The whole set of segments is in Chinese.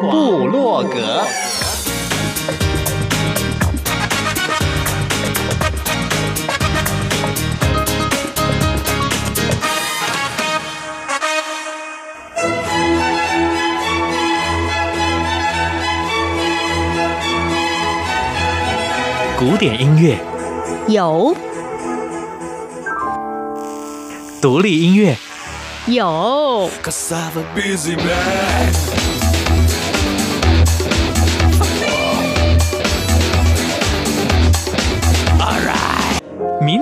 部落格。古典音乐有，独立音乐有。民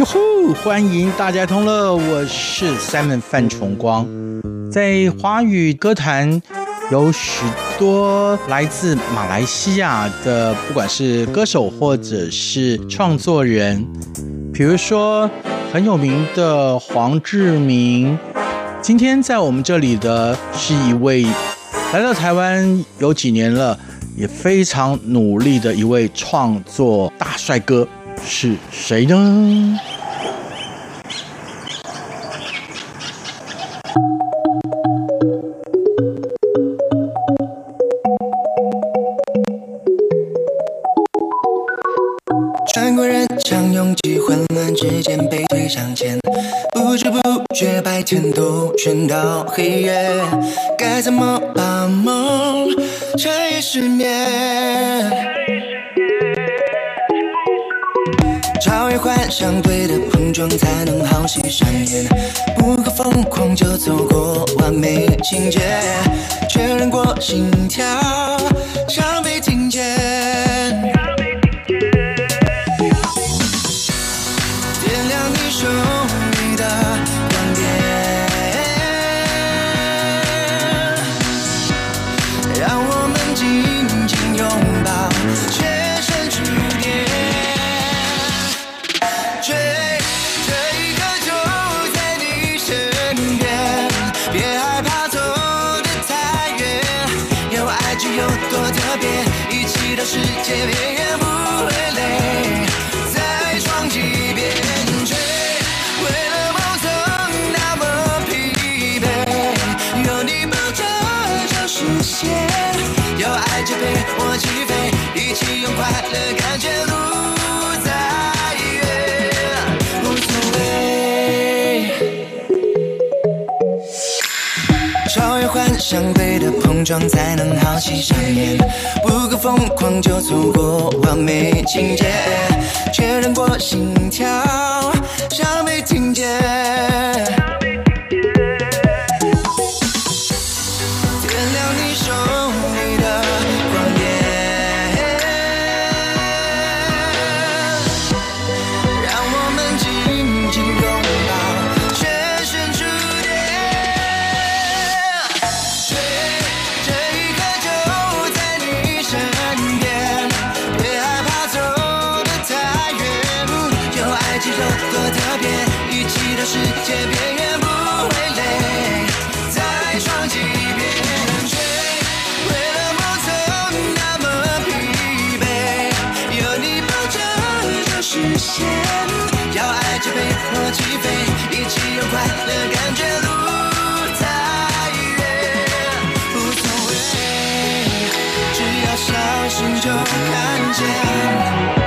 哟呼！欢迎大家同乐，我是 Simon 范崇光。在华语歌坛，有许多来自马来西亚的，不管是歌手或者是创作人，比如说很有名的黄志明。今天在我们这里的是一位来到台湾有几年了，也非常努力的一位创作大帅哥。是谁呢？天都 chuyển 到黑夜，该怎么把梦彻夜失眠？超越幻想，对的碰撞才能好戏上演。不够疯狂就错过完美情节，确认过心跳，想被听见。知有多特别，一起到世界边缘不会累，再闯几遍。追，为了梦曾那么疲惫，有你抱着就实现，有爱就陪我起飞，一起用快乐感觉路。相对的碰撞才能好戏上演，不够疯狂就错过完美情节，确认过心跳，像没听见。的感觉路太远无所谓只要相信就看见。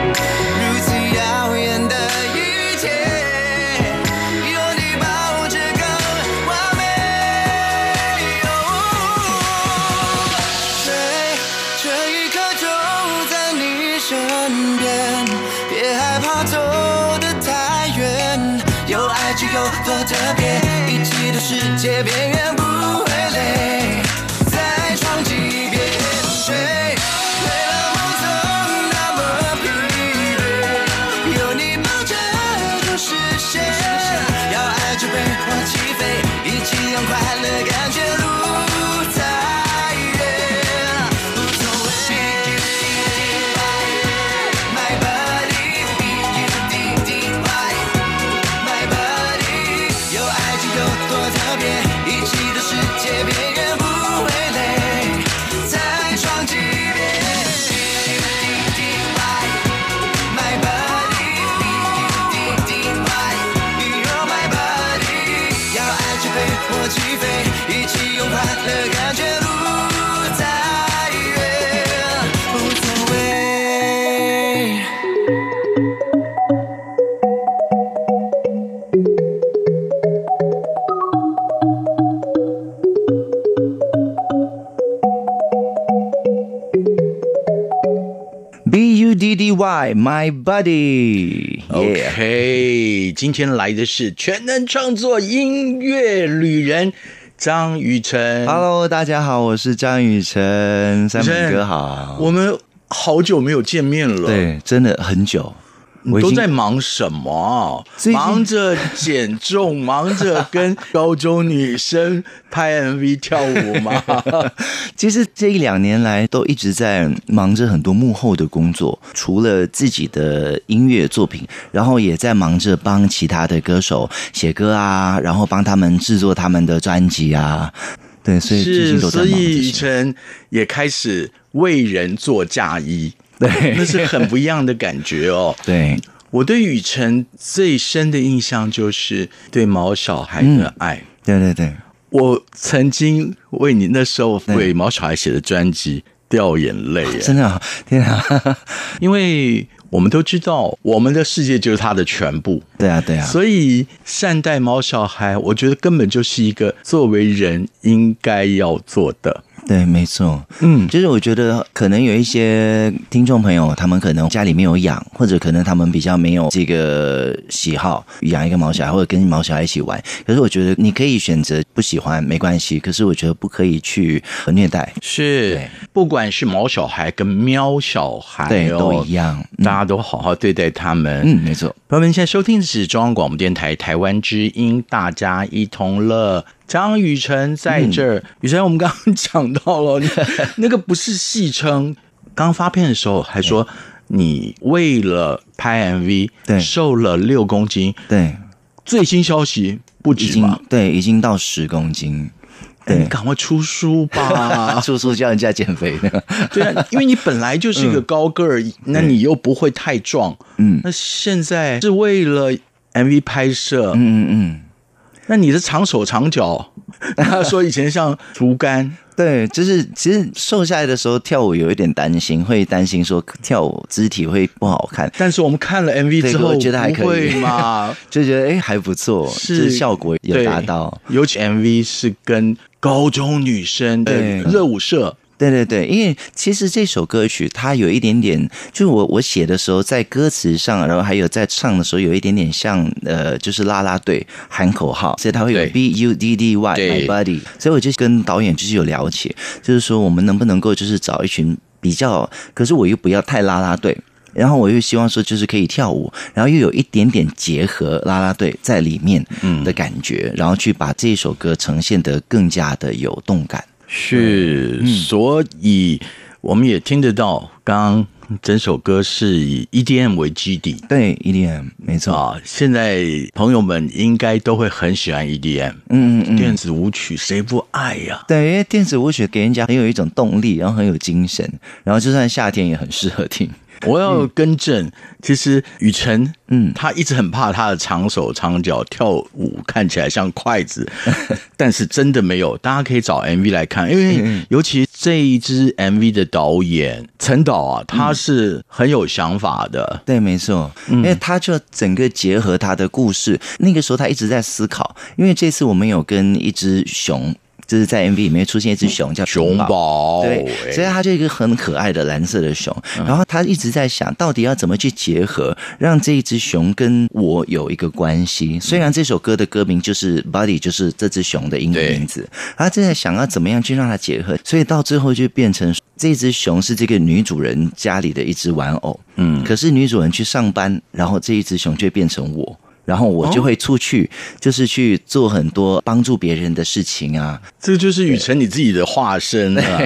My Buddy。OK，今天来的是全能创作音乐旅人张雨晨。Hello，大家好，我是张雨晨，三明哥好。我们好久没有见面了，，对，真的很久。我都在忙什么？忙着减重，忙着跟高中女生拍 MV 跳舞吗？其实这一两年来都一直在忙着很多幕后的工作，除了自己的音乐作品，然后也在忙着帮其他的歌手写歌啊，然后帮他们制作他们的专辑啊。对，所以最近是，都在忙这所以雨些。晨也开始为人做嫁衣，对 那是很不一样的感觉哦。对，我对雨辰最深的印象就是对毛小孩的爱。对对对，我曾经为你那时候为毛小孩写的专辑掉眼泪耶，真的啊，天啊，因为我们都知道，我们的世界就是他的全部。对啊对啊，所以善待毛小孩，我觉得根本就是一个作为人应该要做的。对，没错，嗯，就是我觉得可能有一些听众朋友，他们可能家里没有养，或者可能他们比较没有这个喜好养一个毛小孩，或者跟毛小孩一起玩。可是我觉得你可以选择不喜欢没关系，可是我觉得不可以去虐待，是，不管是毛小孩跟喵小孩、哦，对，都一样，大家都好好对待他们。嗯，没错。朋友们，现在收听的是中央广播电台台湾之音，大家一同乐。张雨晨在这儿，雨晨，我们刚刚讲到了，那个不是戏称。刚发片的时候还说，你为了拍 MV，对，瘦了六公斤。对，最新消息不止已经对，已经到十公斤。对，你赶快出书吧！出书教人家减肥的。对啊，因为你本来就是一个高个儿，嗯、那你又不会太壮。嗯，那现在是为了 MV 拍摄。嗯嗯嗯。那你是长手长脚，他说以前像竹竿。对，就是其实瘦下来的时候跳舞有一点担心，会担心说跳舞肢体会不好看。但是我们看了 MV 之后，觉得还可以嘛，就觉得哎还不错，是效果有达到。尤其 MV 是跟高中女生的热舞社。对对对，因为其实这首歌曲它有一点点，就是我我写的时候，在歌词上，然后还有在唱的时候，有一点点像呃，就是啦啦队喊口号，所以它会有 B U D D Y My Buddy，所以我就跟导演就是有了解，就是说我们能不能够就是找一群比较，可是我又不要太啦啦队，然后我又希望说就是可以跳舞，然后又有一点点结合啦啦队在里面的感觉，然后去把这首歌呈现得更加的有动感。是，嗯、所以我们也听得到，刚刚整首歌是以 EDM 为基底，对 EDM 没错啊。现在朋友们应该都会很喜欢 EDM，嗯嗯嗯，电子舞曲谁不爱呀、啊？对，因为电子舞曲给人家很有一种动力，然后很有精神，然后就算夏天也很适合听。我要更正，嗯、其实雨辰，嗯，他一直很怕他的长手长脚跳舞看起来像筷子，但是真的没有。大家可以找 MV 来看，因为尤其这一支 MV 的导演陈导啊，他是很有想法的。嗯、对，没错，因为他就整个结合他的故事，那个时候他一直在思考。因为这次我们有跟一只熊。就是在 MV 里面出现一只熊，叫熊宝，对，所以它就一个很可爱的蓝色的熊。然后他一直在想到底要怎么去结合，让这一只熊跟我有一个关系。虽然这首歌的歌名就是 Buddy，就是这只熊的英文名字，他正在想要怎么样去让它结合，所以到最后就变成这只熊是这个女主人家里的一只玩偶。嗯，可是女主人去上班，然后这一只熊却变成我。然后我就会出去，就是去做很多帮助别人的事情啊。这个就是雨辰你自己的化身啊。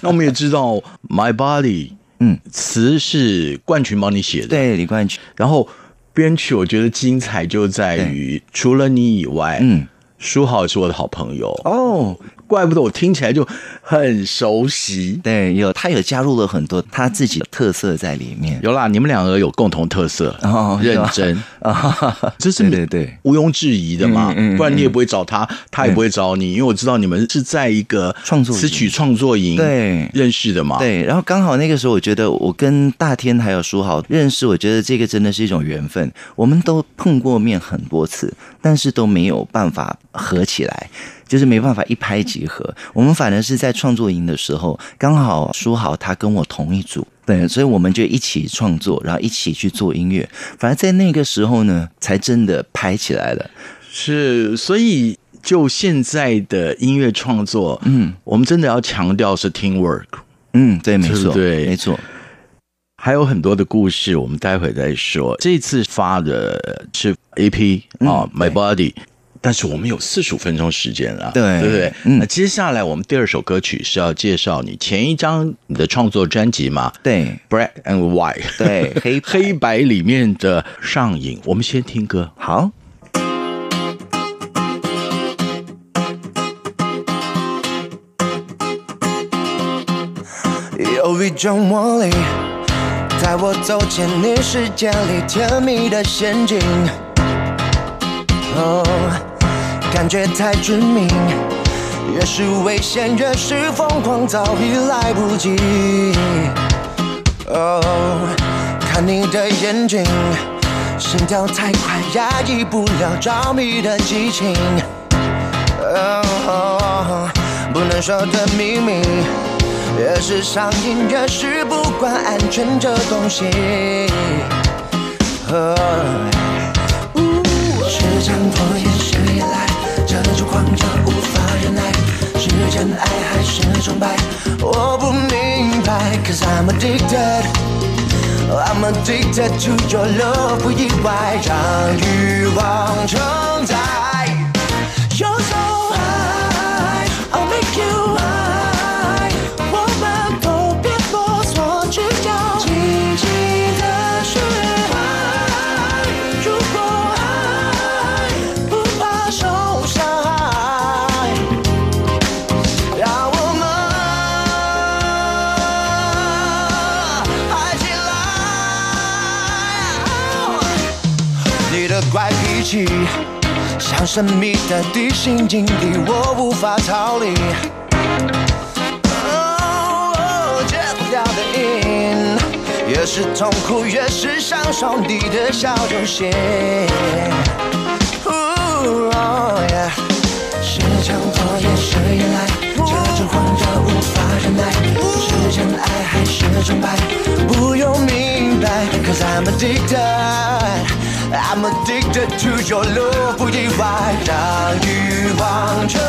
那我们也知道，My Body，嗯，词是冠群帮你写的，对，李冠群。然后编曲我觉得精彩就在于，除了你以外，嗯，书豪是我的好朋友哦。怪不得我听起来就很熟悉。对，有他有加入了很多他自己的特色在里面。有啦，你们两个有共同特色，哦、认真 啊，这是对对对，毋庸置疑的嘛。嗯嗯嗯、不然你也不会找他，他也不会找你，因为我知道你们是在一个创作词曲创作营对认识的嘛。对，然后刚好那个时候，我觉得我跟大天还有书豪认识，我觉得这个真的是一种缘分。我们都碰过面很多次，但是都没有办法合起来。就是没办法一拍即合，我们反而是在创作营的时候，刚好书豪他跟我同一组，对，所以我们就一起创作，然后一起去做音乐。反而在那个时候呢，才真的拍起来了。是，所以就现在的音乐创作，嗯，我们真的要强调是 teamwork，嗯，对，没错，对，没错。还有很多的故事，我们待会再说。这次发的是 A P 啊，My Body。但是我们有四十五分钟时间了，对，对不对？嗯，那接下来我们第二首歌曲是要介绍你前一张你的创作专辑嘛？对，Black and White，对，黑黑白里面的上瘾。我们先听歌，好。有一种魔力，带我走进你世界里甜蜜的陷阱。哦。感觉太致命，越是危险，越是疯狂，早已来不及。哦，看你的眼睛，心跳太快，压抑不了着迷的激情。哦，不能说的秘密，越是上瘾，越是不管安全这东西。哦，时间拖延，种狂热无法忍耐，是真爱还是崇拜？我不明白，Cause I'm addicted, I'm addicted to your love，不意外，让欲望承载。像神秘的地心引力，我无法逃离。戒不掉的瘾，越是痛苦，越是享受你的小游戏。哦，是强迫也是依赖，这种狂热无法忍耐，是真爱还是崇拜？不用明白，Cause I'm addicted。I'm addicted to your love，不意外，让欲望承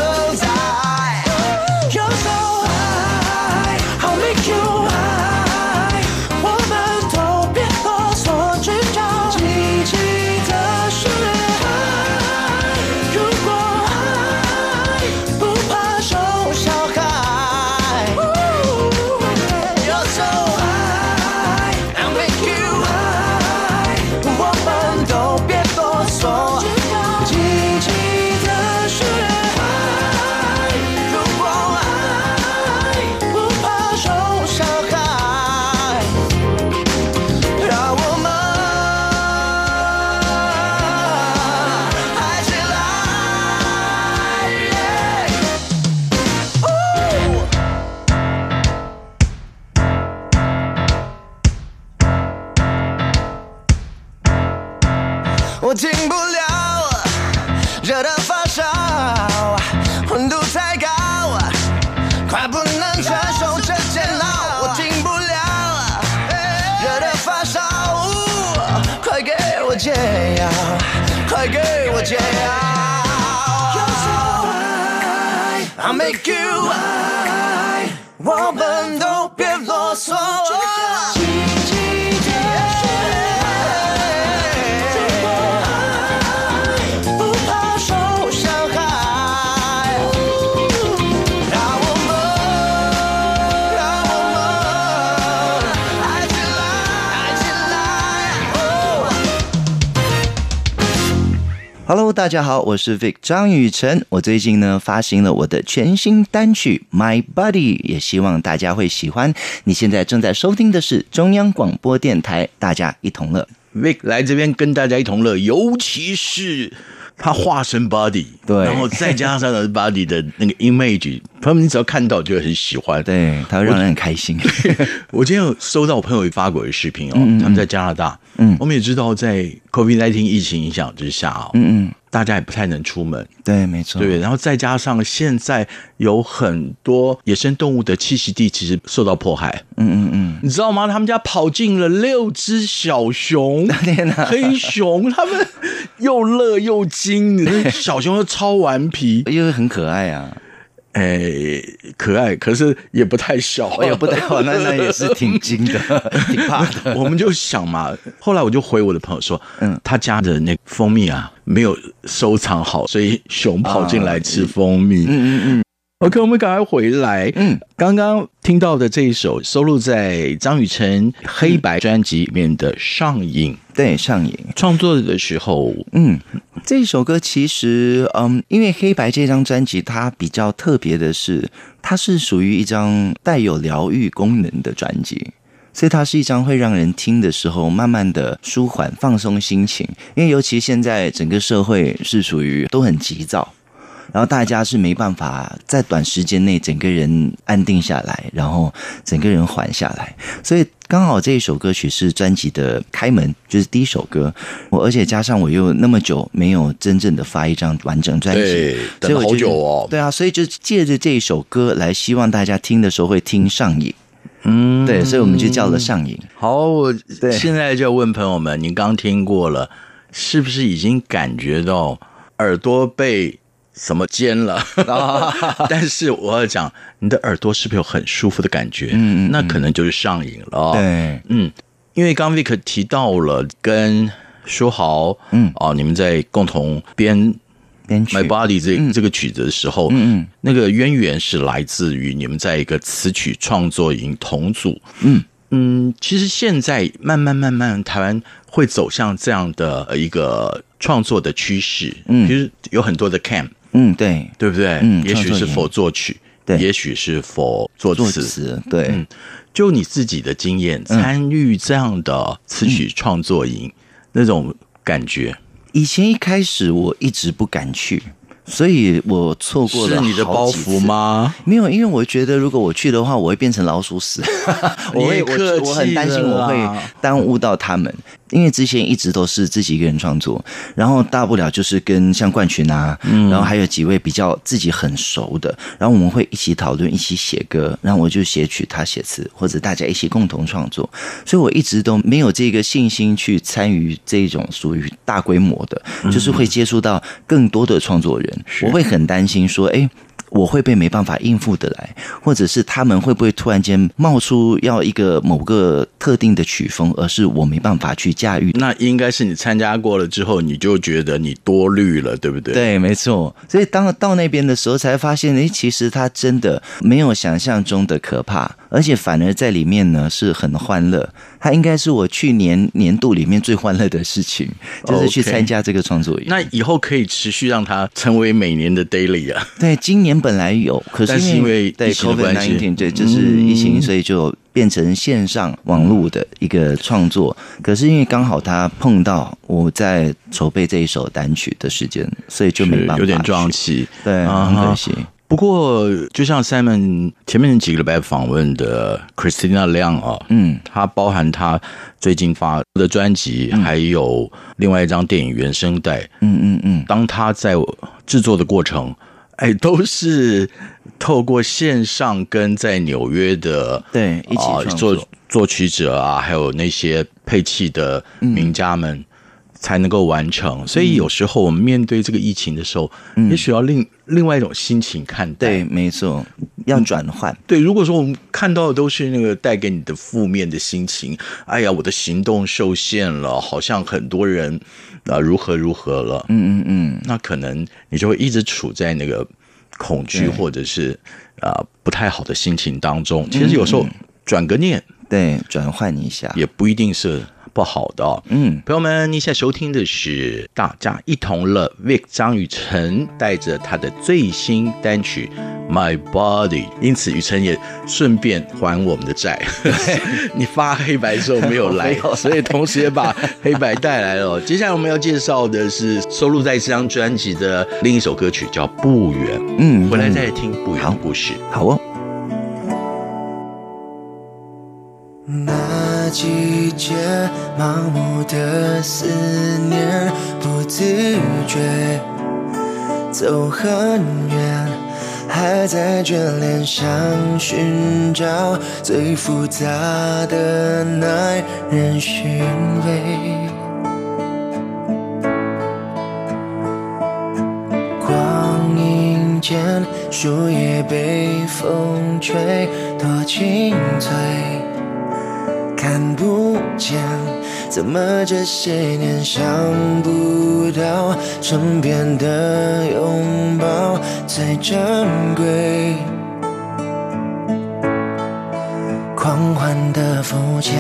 大家好，我是 Vic 张雨晨。我最近呢发行了我的全新单曲《My Body》，也希望大家会喜欢。你现在正在收听的是中央广播电台，大家一同乐。Vic 来这边跟大家一同乐，尤其是。他化身 body，对，然后再加上的 body 的那个 image，朋友们你只要看到就会很喜欢，对，他会让人很开心。我，我今天有收到我朋友发过的视频哦，嗯嗯，他们在加拿大，嗯，我们也知道在 COVID-19 疫情影响之下哦，嗯嗯。大家也不太能出门，对，没错，对，然后再加上现在有很多野生动物的栖息地其实受到迫害，嗯嗯嗯，你知道吗？他们家跑进了六只小熊，天哪，黑熊，他们又乐又惊，小熊又超顽皮，因为很可爱啊。哎，可爱，可是也不太小，也不太好，那那也是挺精的，挺怕的。我们就想嘛，后来我就回我的朋友说，嗯，他家的那蜂蜜啊没有收藏好，所以熊跑进来吃蜂蜜。嗯嗯嗯。OK，我们赶快回来。嗯，刚刚听到的这一首收录在张雨晨黑白专辑里面的《上瘾》，对，《上瘾》创作的时候，嗯，这首歌其实，嗯，因为黑白这张专辑它比较特别的是，它是属于一张带有疗愈功能的专辑，所以它是一张会让人听的时候慢慢的舒缓、放松心情。因为尤其现在整个社会是属于都很急躁。然后大家是没办法在短时间内整个人安定下来，然后整个人缓下来，所以刚好这一首歌曲是专辑的开门，就是第一首歌。我而且加上我又那么久没有真正的发一张完整专辑，对，好久哦。对啊，所以就借着这一首歌来，希望大家听的时候会听上瘾。嗯，对，所以我们就叫了上瘾。好，我现在就问朋友们，您刚听过了，是不是已经感觉到耳朵被？什么尖了？但是我要讲，你的耳朵是不是有很舒服的感觉？嗯，那可能就是上瘾了。对，嗯，因为刚 Vic 提到了跟书豪，嗯，哦，你们在共同编编曲《My Body》这这个曲子的时候，嗯嗯，那个渊源是来自于你们在一个词曲创作营同组。嗯嗯，其实现在慢慢慢慢，台湾会走向这样的一个创作的趋势。嗯，其实有很多的 camp。嗯，对，对不对？嗯，也许是否作曲，对，也许是否作词，对。嗯，就你自己的经验，参与这样的词曲创作营，那种感觉。以前一开始我一直不敢去。所以我错过了。是你的包袱吗？没有，因为我觉得如果我去的话，我会变成老鼠屎。我会，我我很担心我会耽误到他们。因为之前一直都是自己一个人创作，然后大不了就是跟像冠群啊，然后还有几位比较自己很熟的，然后我们会一起讨论，一起写歌，然后我就写曲，他写词，或者大家一起共同创作。所以我一直都没有这个信心去参与这种属于大规模的，就是会接触到更多的创作人，我会很担心说，哎。我会被没办法应付得来，或者是他们会不会突然间冒出要一个某个特定的曲风，而是我没办法去驾驭？那应该是你参加过了之后，你就觉得你多虑了，对不对？对，没错。所以当到那边的时候，才发现，诶，其实他真的没有想象中的可怕，而且反而在里面呢是很欢乐。它应该是我去年年度里面最欢乐的事情，就是去参加这个创作营。那以后可以持续让它成为每年的 daily 啊？对，今年本来有，可是因为对 COVID-19，对，就是疫情，所以就变成线上网络的一个创作。可是因为刚好他碰到我在筹备这一首单曲的时间，所以就没办法，有点撞期，对，很可惜。不过，就像 Simon 前面几个礼拜访问的 Christina 亮啊，嗯，他包含他最近发的专辑，还有另外一张电影原声带，嗯嗯嗯，当他在制作的过程，哎，都是透过线上跟在纽约的对一起作。作曲者啊，还有那些配器的名家们。才能够完成，所以有时候我们面对这个疫情的时候，嗯、也许要另另外一种心情看待。对，没错，要转换。对，如果说我们看到的都是那个带给你的负面的心情，哎呀，我的行动受限了，好像很多人啊、呃、如何如何了，嗯嗯嗯，那可能你就会一直处在那个恐惧或者是啊、呃、不太好的心情当中。其实有时候转个念，对，转换一下，也不一定是。不好的哦。嗯，朋友们，你现在收听的是大家一同乐，Vic 张雨晨带着他的最新单曲《My Body》，因此雨晨也顺便还我们的债。你发黑白的时候没有来，所以同时也把黑白带来了。接下来我们要介绍的是收录在这张专辑的另一首歌曲，叫《不远》。嗯，回来再听《不远的》故事。好，好哦。季节，盲目的思念，不自觉走很远，还在眷恋，想寻找最复杂的耐人寻味。光阴间，树叶被风吹，多清脆。看不见，怎么这些年想不到身边的拥抱最珍贵？狂欢的肤浅，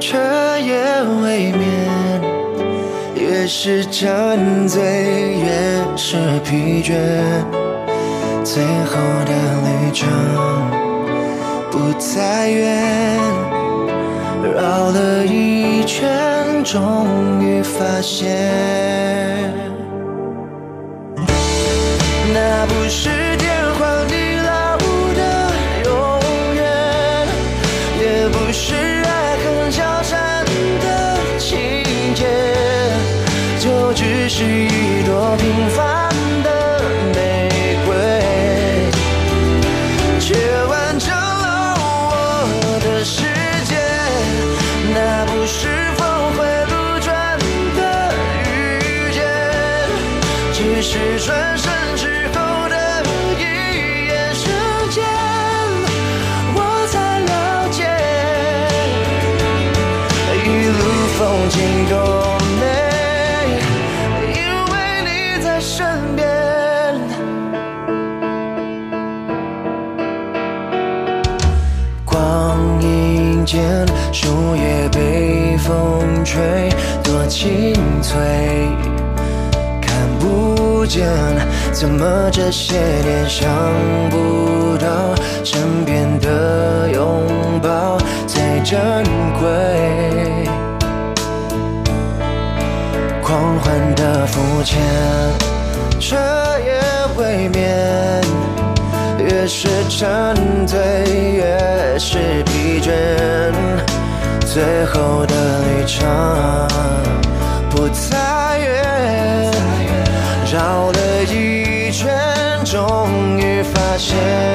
彻夜未眠，越是沉醉越是疲倦，最后的旅程不再远。绕了一圈，终于发现，那不是光阴间树叶被风吹，多清脆，看不见，怎么这些年想不到身边的拥抱最珍贵？狂欢的肤浅，彻夜未眠，越是沉醉越是疲倦。最后的旅程不再远，绕了一圈，终于发现。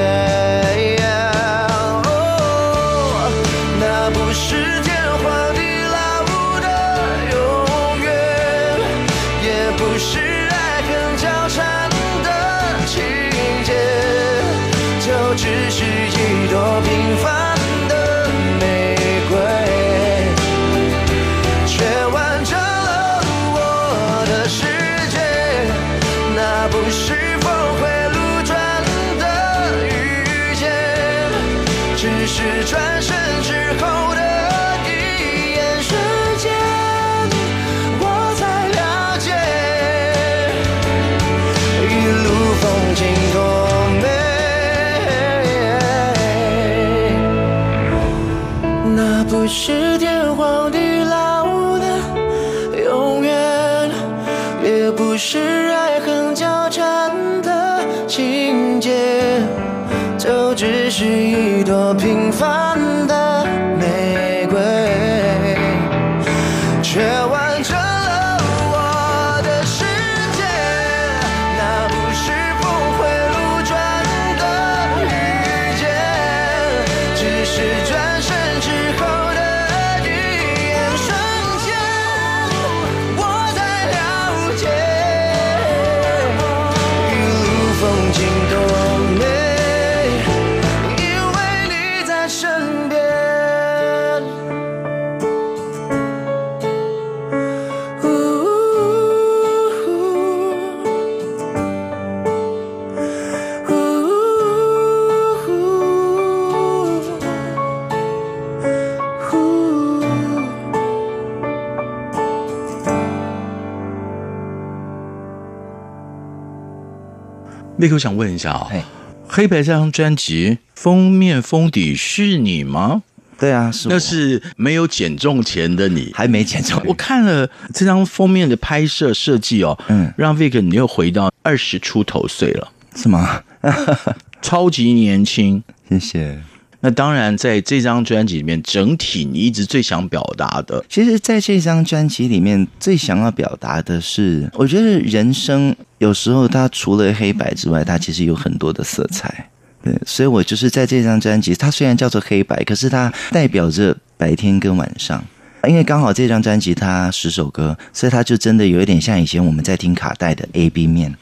Vic，我想问一下啊、哦，嘿黑白这张专辑封面封底是你吗？对啊，是那是没有减重前的你，还没减重。我看了这张封面的拍摄设计哦，嗯，让 Vic 你又回到二十出头岁了，是吗？超级年轻，谢谢。那当然，在这张专辑里面，整体你一直最想表达的，其实在这张专辑里面最想要表达的是，我觉得人生有时候它除了黑白之外，它其实有很多的色彩。对，所以我就是在这张专辑，它虽然叫做黑白，可是它代表着白天跟晚上。因为刚好这张专辑它十首歌，所以它就真的有一点像以前我们在听卡带的 A B 面。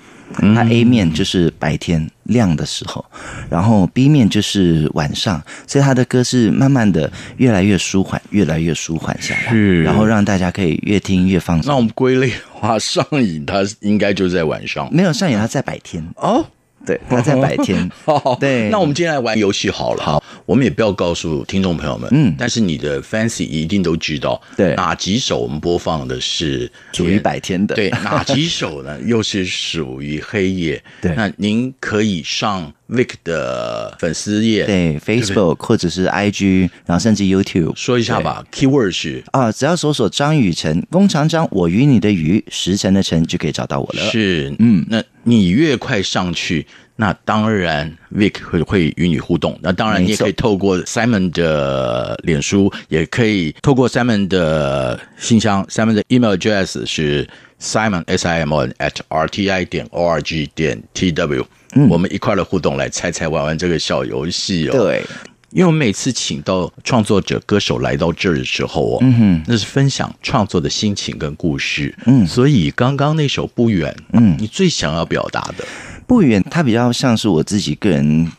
它 A 面就是白天亮的时候，然后 B 面就是晚上，所以他的歌是慢慢的越来越舒缓，越来越舒缓下来，是然后让大家可以越听越放松。那我们归类的话，上瘾它应该就在晚上，没有上瘾，它在白天哦。对，他在白天。好，对。那我们今天来玩游戏好了。好，我们也不要告诉听众朋友们。嗯。但是你的 Fancy 一定都知道。对。哪几首我们播放的是属于白天的？对。哪几首呢？又是属于黑夜？对。那您可以上 Vic 的粉丝页，对，Facebook 或者是 IG，然后甚至 YouTube，说一下吧。Keyword 是啊，只要搜索张雨晨，弓长张，我与你的雨，时辰的辰，就可以找到我了。是，嗯，那。你越快上去，那当然 Vic 会会与你互动。那当然，你也可以透过 Simon 的脸书，也可以透过 Simon 的信箱。Simon 的 email address 是 Simon S I M O N at R T I 点 O R G 点 T W。嗯，我们一块的互动，来猜猜玩玩这个小游戏哦。对。因为我们每次请到创作者、歌手来到这儿的时候哦，嗯哼，那是分享创作的心情跟故事，嗯，所以刚刚那首不远，嗯，你最想要表达的？不远，它比较像是我自己个人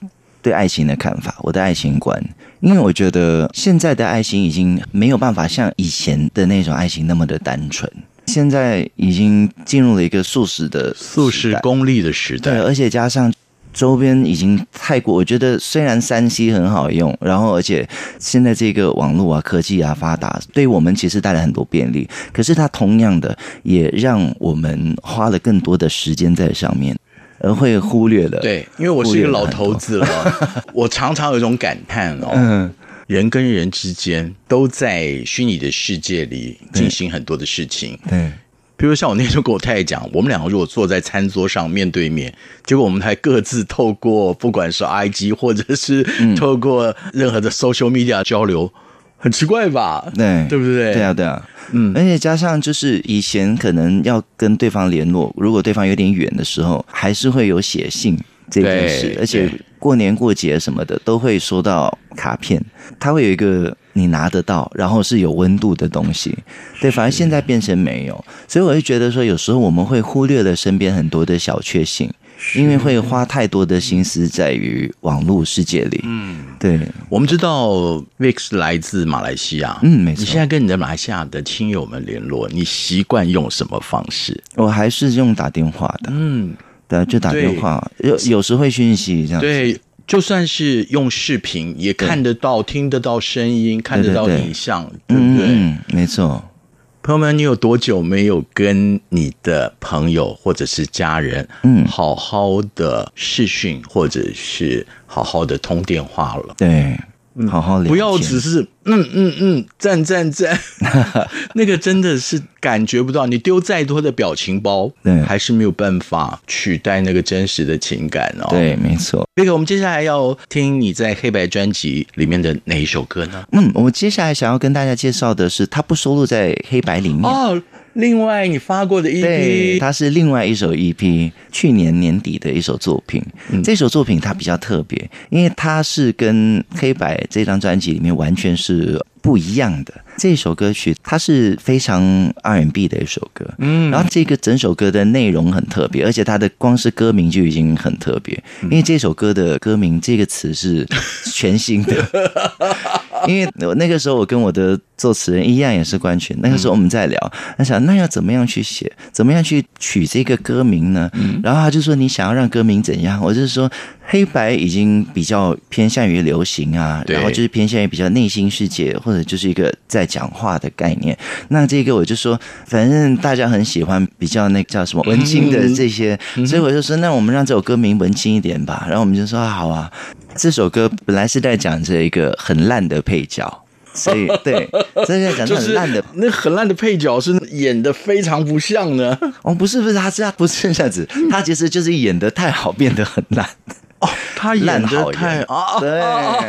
对爱情的看法，我的爱情观，因为我觉得现在的爱情已经没有办法像以前的那种爱情那么的单纯，现在已经进入了一个速食的速食功利的时代，对，而且加上。周边已经太过，我觉得虽然三 C 很好用，然后而且现在这个网络啊、科技啊发达，对我们其实带来很多便利。可是它同样的也让我们花了更多的时间在上面，而会忽略了。对，因为我是一个老头子了，我常常有一种感叹哦，嗯，人跟人之间都在虚拟的世界里进行很多的事情。对。对比如像我那时候跟我太太讲，我们两个如果坐在餐桌上面对面，结果我们还各自透过不管是 IG 或者是透过任何的 social media 交流，很奇怪吧？对，对不对？对啊，对啊，嗯，而且加上就是以前可能要跟对方联络，如果对方有点远的时候，还是会有写信这件事，而且过年过节什么的都会收到卡片，它会有一个。你拿得到，然后是有温度的东西，对，反而现在变成没有，所以我就觉得说，有时候我们会忽略了身边很多的小确幸，因为会花太多的心思在于网络世界里。嗯，对，我们知道 Vic 来自马来西亚，嗯，没错。你现在跟你的马来西亚的亲友们联络，你习惯用什么方式？我还是用打电话的，嗯，对，就打电话，有有时会讯息这样，对。就算是用视频，也看得到、对听得到声音，看得到影像，对，不对？嗯，没错。朋友们，你有多久没有跟你的朋友或者是家人，嗯，好好的视讯，或者是好好的通电话了？对。好好聊，不要只是嗯嗯嗯赞赞赞，那个真的是感觉不到。你丢再多的表情包，对，还是没有办法取代那个真实的情感哦。对，没错。那个我们接下来要听你在黑白专辑里面的哪一首歌呢？嗯，我们接下来想要跟大家介绍的是，它不收录在黑白里面哦。另外，你发过的 EP，对，它是另外一首 EP，去年年底的一首作品。嗯，这首作品它比较特别，因为它是跟黑白这张专辑里面完全是不一样的。这首歌曲它是非常 R&B 的一首歌，嗯，然后这个整首歌的内容很特别，而且它的光是歌名就已经很特别，因为这首歌的歌名这个词是全新的。因为那个时候我跟我的作词人一样也是冠群，那个时候我们在聊，他想那要怎么样去写，怎么样去取这个歌名呢？然后他就说你想要让歌名怎样？我就是说黑白已经比较偏向于流行啊，然后就是偏向于比较内心世界，或者就是一个在讲话的概念。那这个我就说，反正大家很喜欢比较那个叫什么文青的这些，所以我就说那我们让这首歌名文青一点吧。然后我们就说好啊。这首歌本来是在讲着一个很烂的配角，所以 对，真的在讲很烂的，那很烂的配角是演的非常不像的。哦，不是不是，他是他不是这样子，他其实就是演的太好，变得很烂。哦，他演的太啊，对，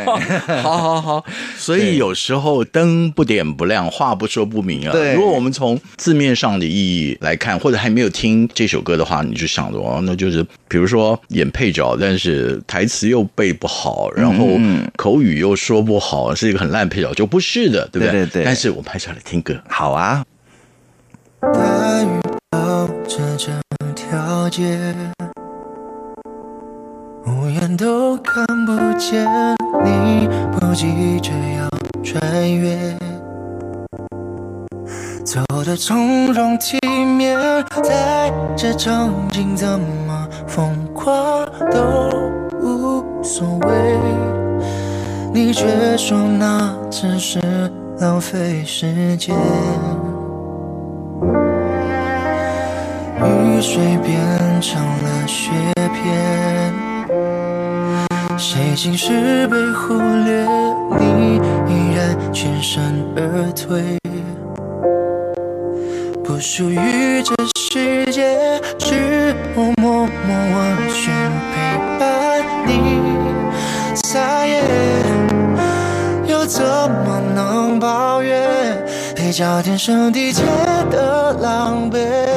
好好好，所以有时候灯不点不亮，话不说不明啊。对，如果我们从字面上的意义来看，或者还没有听这首歌的话，你就想着哦，那就是比如说演配角，但是台词又背不好，然后口语又说不好，是一个很烂配角，就不是的，对不对？对对对。但是我们还是要来听歌，好啊。大雨包着整条街。都看不见你，不急着要穿越，走得从容体面，在这场景怎么疯狂都无所谓，你却说那只是浪费时间，雨水变成了雪心事被忽略？你依然全身而退，不属于这世界，是我默默往前陪伴你。撒野，又怎么能抱怨？配角天生地切的狼狈。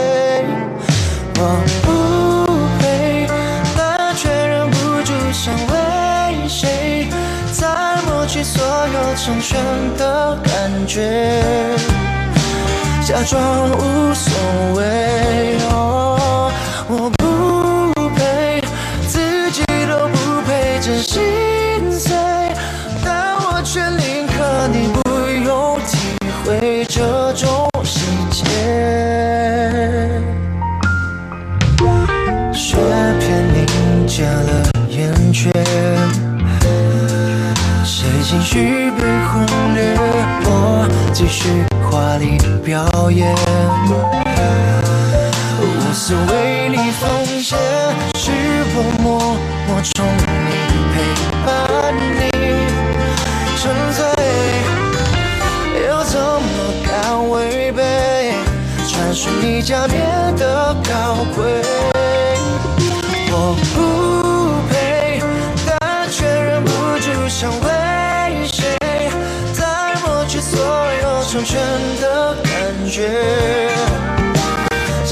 成全的感觉，假装无所谓。我表演，无私为你奉献，是我默默宠你陪伴你沉醉，又怎么敢违背传说你假面的高贵？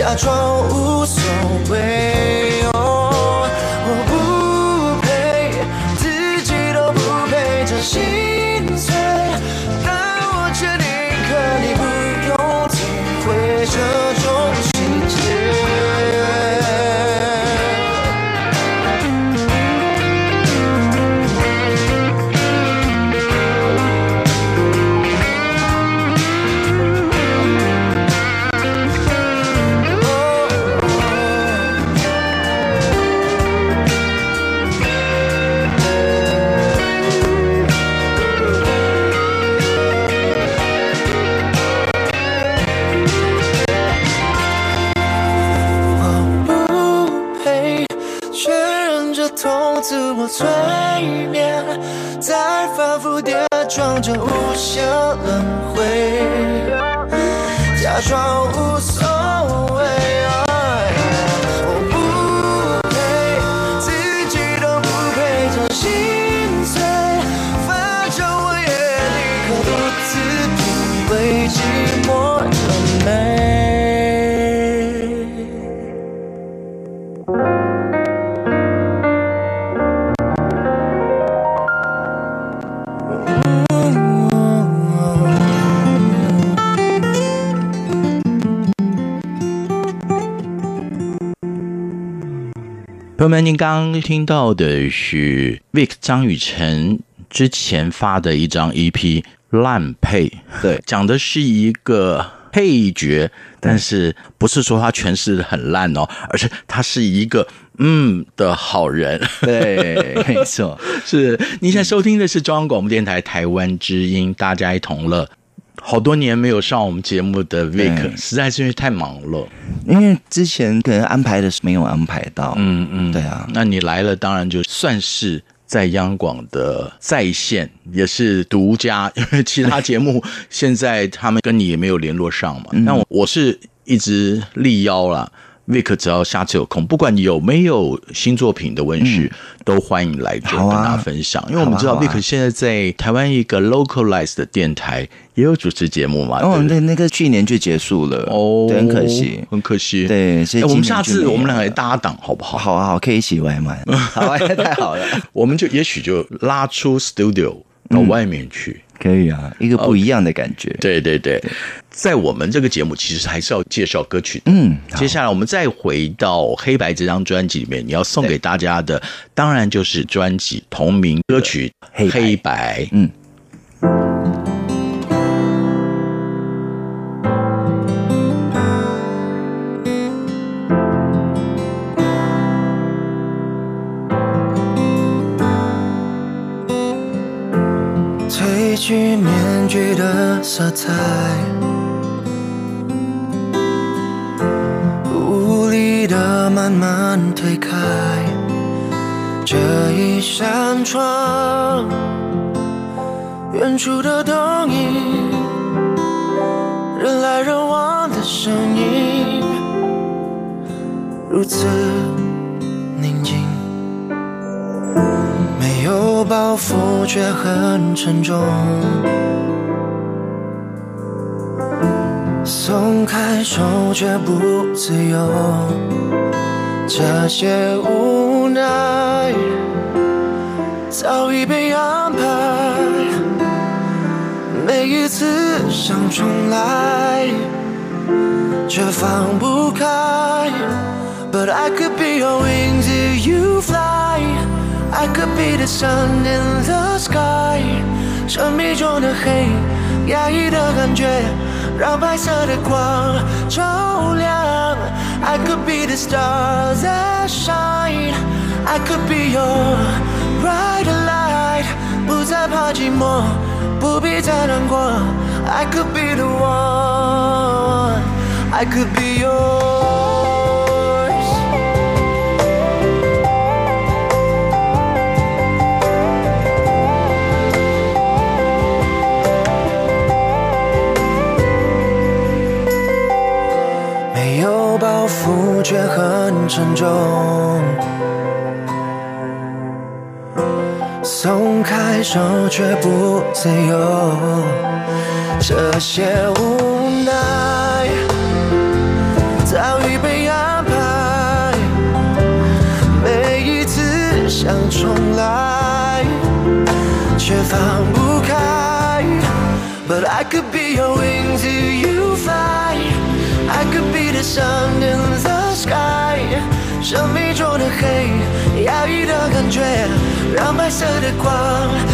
假装无所谓。这无限轮朋友们，您刚刚听到的是 Vic 张雨晨之前发的一张 EP《烂配》，对，讲的是一个配角，但是不是说他诠释的很烂哦，而是他是一个嗯的好人。对，没错，是。你现在收听的是中央广播电台台湾之音，大家一同乐。好多年没有上我们节目的 Vic，实在是因为太忙了，因为之前可能安排的是没有安排到，嗯嗯，对啊，那你来了，当然就算是在央广的在线，也是独家，因为其他节目现在他们跟你也没有联络上嘛。那我我是一直力邀了。Vic 只要下次有空，不管有没有新作品的问世，嗯、都欢迎来跟大家分享。啊、因为我们知道 Vic 现在在台湾一个 localized 的电台也有主持节目嘛。哦，那那个去年就结束了哦，很可惜，很可惜。对，所以、欸、我们下次我们两个搭档好不好？好啊，好，可以一起玩玩。好啊，太好了，我们就也许就拉出 studio 到外面去。嗯可以啊，一个不一样的感觉。Okay, 对对对，在我们这个节目，其实还是要介绍歌曲的。嗯，接下来我们再回到《黑白》这张专辑里面，你要送给大家的，当然就是专辑同名歌曲《黑白》黑白。嗯。去面具的色彩，无力的慢慢推开这一扇窗，远处的灯影，人来人往的声音，如此有包袱却很沉重，松开手却不自由，这些无奈早已被安排，每一次想重来，却放不开。But I could be your wings if you fly. I could be the sun in the sky，生命中的黑，压抑的感觉，让白色的光照亮。I could be the stars that shine。I could be your bright light，不再怕寂寞，不必再难过。I could be the one。I could be your。 却很沉重，松开手却不自由，这些无奈早已被安排，每一次想重来，却放不开。But I could be your wings if you fly, I could be the sun in the sky，生命中的黑，压抑的感觉，让白色的光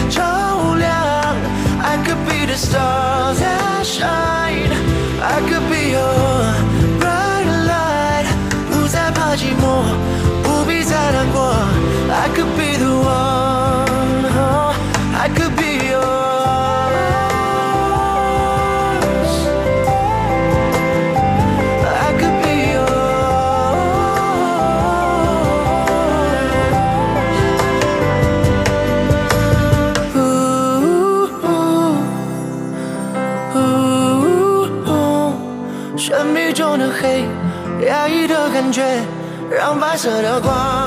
照亮。I could be the stars that shine, I could be your 觉，让白色的光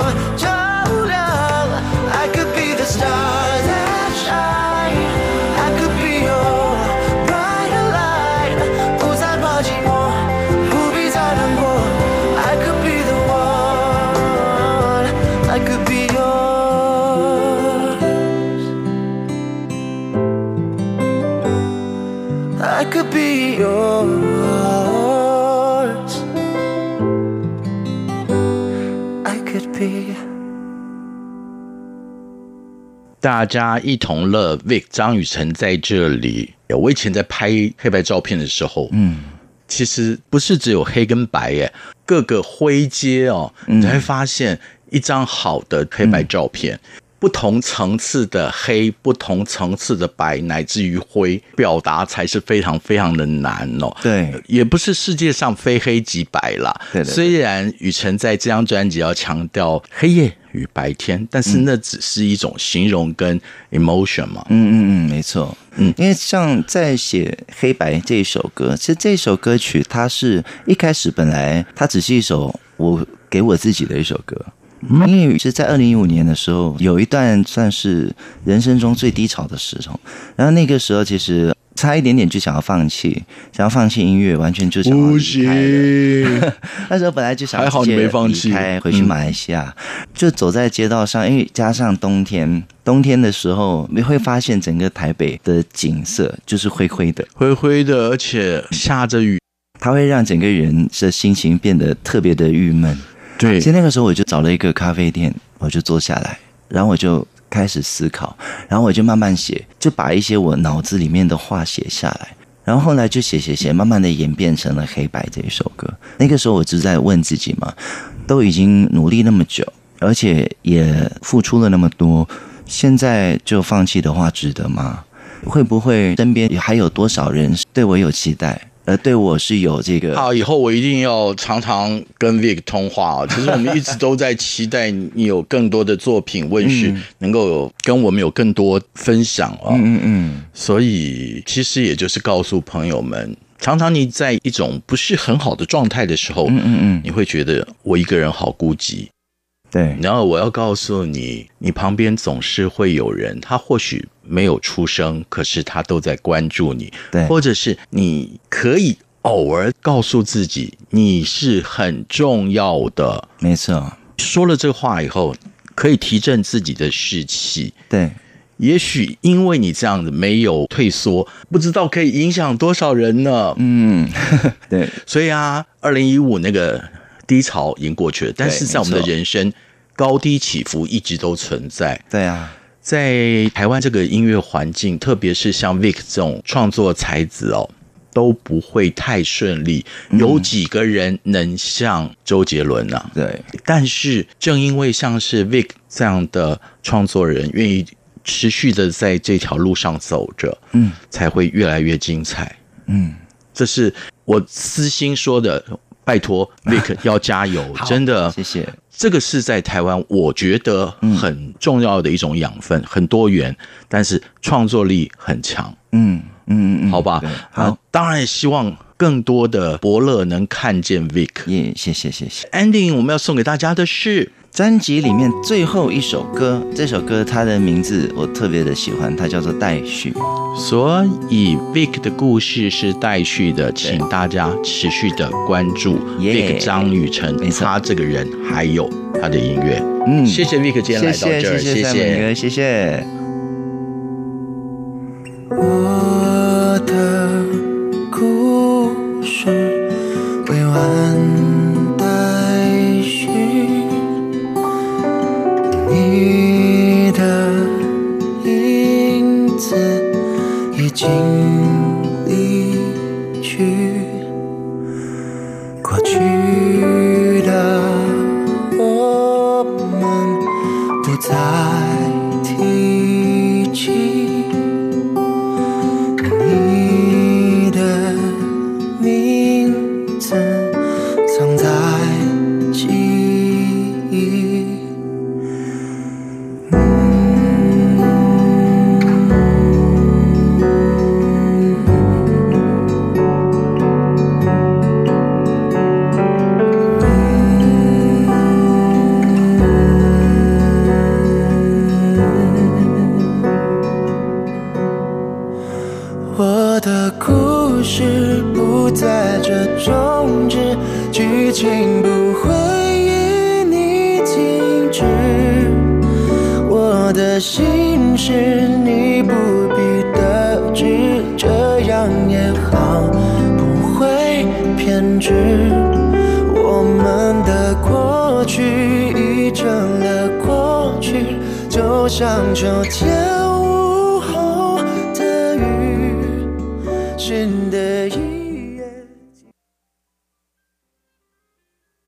大家一同乐，Vic 张雨晨在这里。我以前在拍黑白照片的时候，嗯，其实不是只有黑跟白耶，各个灰阶哦，你才会发现一张好的黑白照片。嗯不同层次的黑，不同层次的白，乃至于灰，表达才是非常非常的难哦。对，也不是世界上非黑即白啦。对，对，对，虽然雨晨在这张专辑要强调黑夜与白天，但是那只是一种形容跟 emotion 嘛。嗯嗯嗯，没错。嗯，因为像在写黑白这一首歌，其实这首歌曲它是一开始本来它只是一首我给我自己的一首歌。因为是在二零一五年的时候，有一段算是人生中最低潮的时候，然后那个时候其实差一点点就想要放弃，想要放弃音乐，完全就想要离开。不 行那时候本来就想还好你没放弃，开回去马来西亚，嗯、就走在街道上，因为加上冬天，冬天的时候你会发现整个台北的景色就是灰灰的，灰灰的，而且下着雨，它会让整个人的心情变得特别的郁闷。对，所以那个时候我就找了一个咖啡店，我就坐下来，然后我就开始思考，然后我就慢慢写，就把一些我脑子里面的话写下来，然后后来就写写写，慢慢的演变成了《黑白》这一首歌。那个时候我就在问自己嘛，都已经努力那么久，而且也付出了那么多，现在就放弃的话，值得吗？会不会身边还有多少人对我有期待？呃，对我是有这个好，以后我一定要常常跟 Vic 通话啊。其实我们一直都在期待你有更多的作品问世，嗯、能够有跟我们有更多分享啊。嗯嗯嗯。所以其实也就是告诉朋友们，常常你在一种不是很好的状态的时候，嗯嗯嗯，你会觉得我一个人好孤寂。对，然后我要告诉你，你旁边总是会有人，他或许没有出声，可是他都在关注你。对，或者是你可以偶尔告诉自己，你是很重要的。没错，说了这话以后，可以提振自己的士气。对，也许因为你这样子没有退缩，不知道可以影响多少人呢？嗯，对，所以啊，二零一五那个。低潮已经过去了，但是在我们的人生高低起伏一直都存在。对啊，在台湾这个音乐环境，特别是像 Vic 这种创作才子哦，都不会太顺利。有几个人能像周杰伦呢？啊？对，但是正因为像是 Vic 这样的创作人，愿意持续的在这条路上走着，嗯，才会越来越精彩。嗯，这是我私心说的。拜托，Vic 要加油！真的，谢谢。这个是在台湾，我觉得很重要的一种养分，很多元，但是创作力很强。嗯嗯嗯，好吧。好，当然也希望更多的伯乐能看见 Vic。耶，谢谢谢谢。Ending，我们要送给大家的是。专辑里面最后一首歌，这首歌它的名字我特别的喜欢，它叫做《待续》。所以 Vic 的故事是待续的，请大家持续的关注 Vic 张雨晨，他这个人还有他的音乐。嗯，谢谢 Vic 今天来到这儿，谢谢谢谢，谢谢。我的故事未完。你的影子已经离去